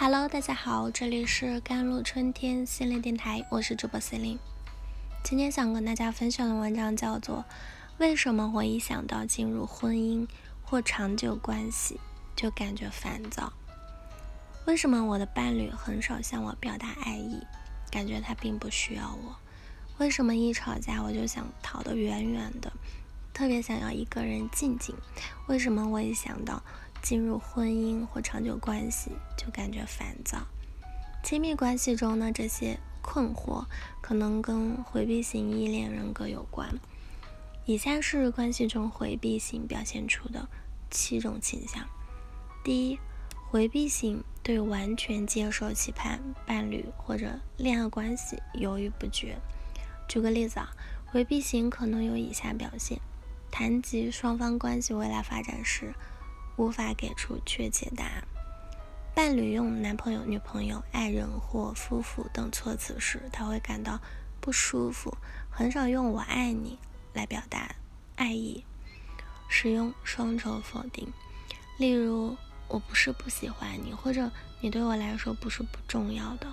Hello，大家好，这里是甘露春天心灵电台，我是主播 c e l i n e 今天想跟大家分享的文章叫做《为什么我一想到进入婚姻或长久关系就感觉烦躁？为什么我的伴侣很少向我表达爱意，感觉他并不需要我？为什么一吵架我就想逃得远远的，特别想要一个人静静？为什么我一想到……进入婚姻或长久关系就感觉烦躁。亲密关系中呢，这些困惑可能跟回避型依恋人格有关。以下是关系中回避型表现出的七种倾向。第一，回避型对完全接受、期盼伴侣或者恋爱关系犹豫不决。举个例子啊，回避型可能有以下表现：谈及双方关系未来发展时。无法给出确切答案。伴侣用男朋友、女朋友、爱人或夫妇等措辞时，他会感到不舒服。很少用“我爱你”来表达爱意，使用双重否定，例如“我不是不喜欢你”或者“你对我来说不是不重要的”。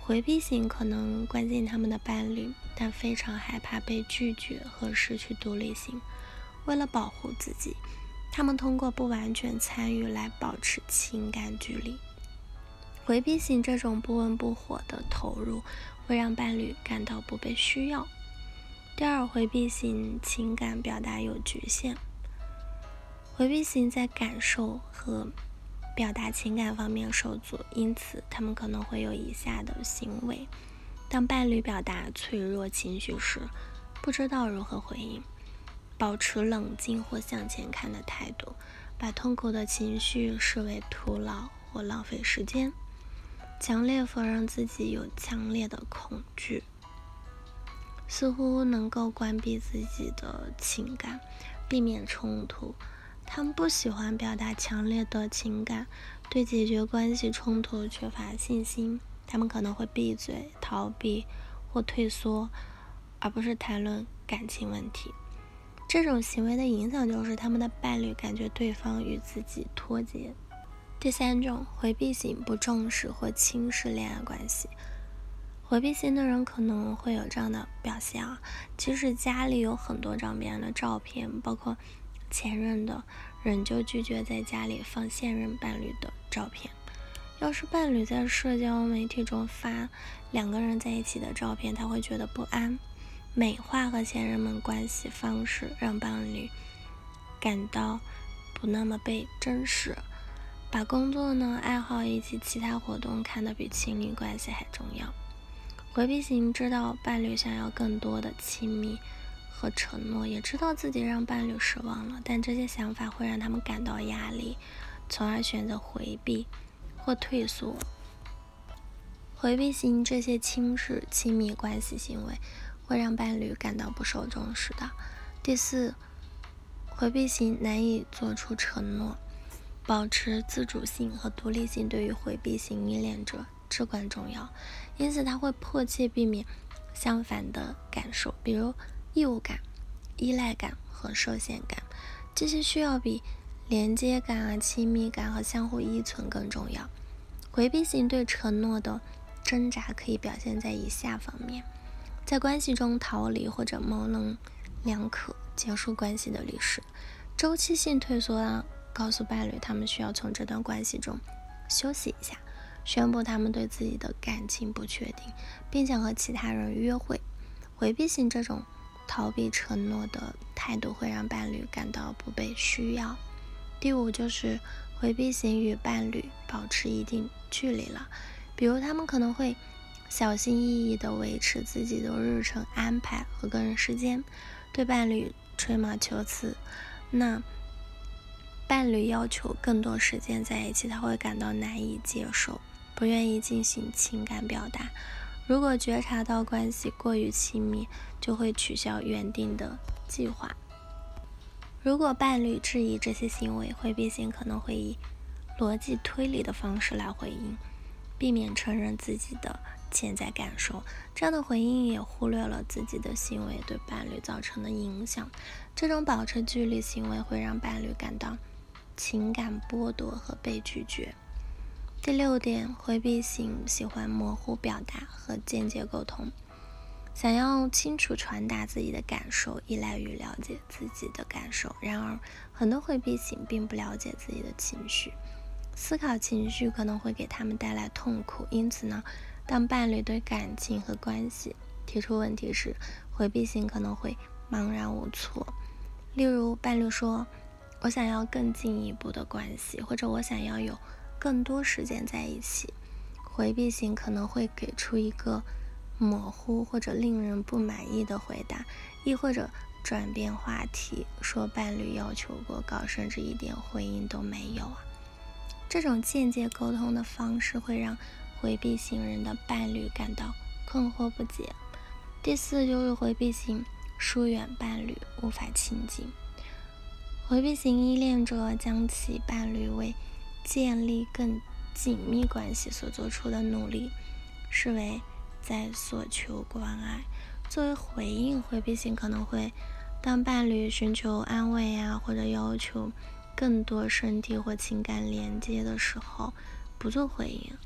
回避型可能关心他们的伴侣，但非常害怕被拒绝和失去独立性。为了保护自己。他们通过不完全参与来保持情感距离。回避型这种不温不火的投入，会让伴侣感到不被需要。第二，回避型情感表达有局限。回避型在感受和表达情感方面受阻，因此他们可能会有以下的行为：当伴侣表达脆弱情绪时，不知道如何回应。保持冷静或向前看的态度，把痛苦的情绪视为徒劳或浪费时间，强烈否认自己有强烈的恐惧，似乎能够关闭自己的情感，避免冲突。他们不喜欢表达强烈的情感，对解决关系冲突缺乏信心。他们可能会闭嘴、逃避或退缩，而不是谈论感情问题。这种行为的影响就是他们的伴侣感觉对方与自己脱节。第三种，回避型不重视或轻视恋爱关系。回避型的人可能会有这样的表现啊，即使家里有很多张别人的照片，包括前任的，仍旧拒绝在家里放现任伴侣的照片。要是伴侣在社交媒体中发两个人在一起的照片，他会觉得不安。美化和前任们关系方式，让伴侣感到不那么被珍视。把工作呢、爱好以及其他活动看得比亲密关系还重要。回避型知道伴侣想要更多的亲密和承诺，也知道自己让伴侣失望了，但这些想法会让他们感到压力，从而选择回避或退缩。回避型这些轻视亲密关系行为。会让伴侣感到不受重视的。第四，回避型难以做出承诺，保持自主性和独立性对于回避型依恋者至关重要，因此他会迫切避免相反的感受，比如义务感、依赖感和受限感，这些需要比连接感啊、亲密感和相互依存更重要。回避型对承诺的挣扎可以表现在以下方面。在关系中逃离或者模棱两可结束关系的历史，周期性退缩啊，告诉伴侣他们需要从这段关系中休息一下，宣布他们对自己的感情不确定，并想和其他人约会。回避性这种逃避承诺的态度会让伴侣感到不被需要。第五就是回避型与伴侣保持一定距离了，比如他们可能会。小心翼翼地维持自己的日程安排和个人时间，对伴侣吹毛求疵。那伴侣要求更多时间在一起，他会感到难以接受，不愿意进行情感表达。如果觉察到关系过于亲密，就会取消原定的计划。如果伴侣质疑这些行为，回避型可能会以逻辑推理的方式来回应，避免承认自己的。潜在感受，这样的回应也忽略了自己的行为对伴侣造成的影响。这种保持距离行为会让伴侣感到情感剥夺和被拒绝。第六点，回避型喜欢模糊表达和间接沟通，想要清楚传达自己的感受，依赖于了解自己的感受。然而，很多回避型并不了解自己的情绪，思考情绪可能会给他们带来痛苦。因此呢，当伴侣对感情和关系提出问题时，回避型可能会茫然无措。例如，伴侣说：“我想要更进一步的关系，或者我想要有。”更多时间在一起，回避型可能会给出一个模糊或者令人不满意的回答，亦或者转变话题，说伴侣要求过高，甚至一点回应都没有啊。这种间接沟通的方式会让回避型人的伴侣感到困惑不解。第四就是回避型疏远伴侣，无法亲近。回避型依恋者将其伴侣为建立更紧密关系所做出的努力，视为在索求关爱。作为回应，回避型可能会当伴侣寻求安慰啊，或者要求更多身体或情感连接的时候，不做回应，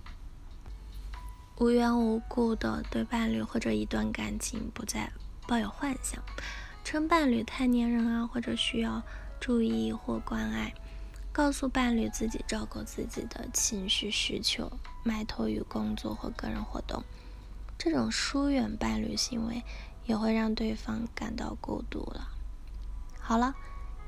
无缘无故的对伴侣或者一段感情不再抱有幻想，称伴侣太粘人啊，或者需要注意或关爱。告诉伴侣自己照顾自己的情绪需求，埋头于工作或个人活动，这种疏远伴侣行为也会让对方感到孤独了。好了，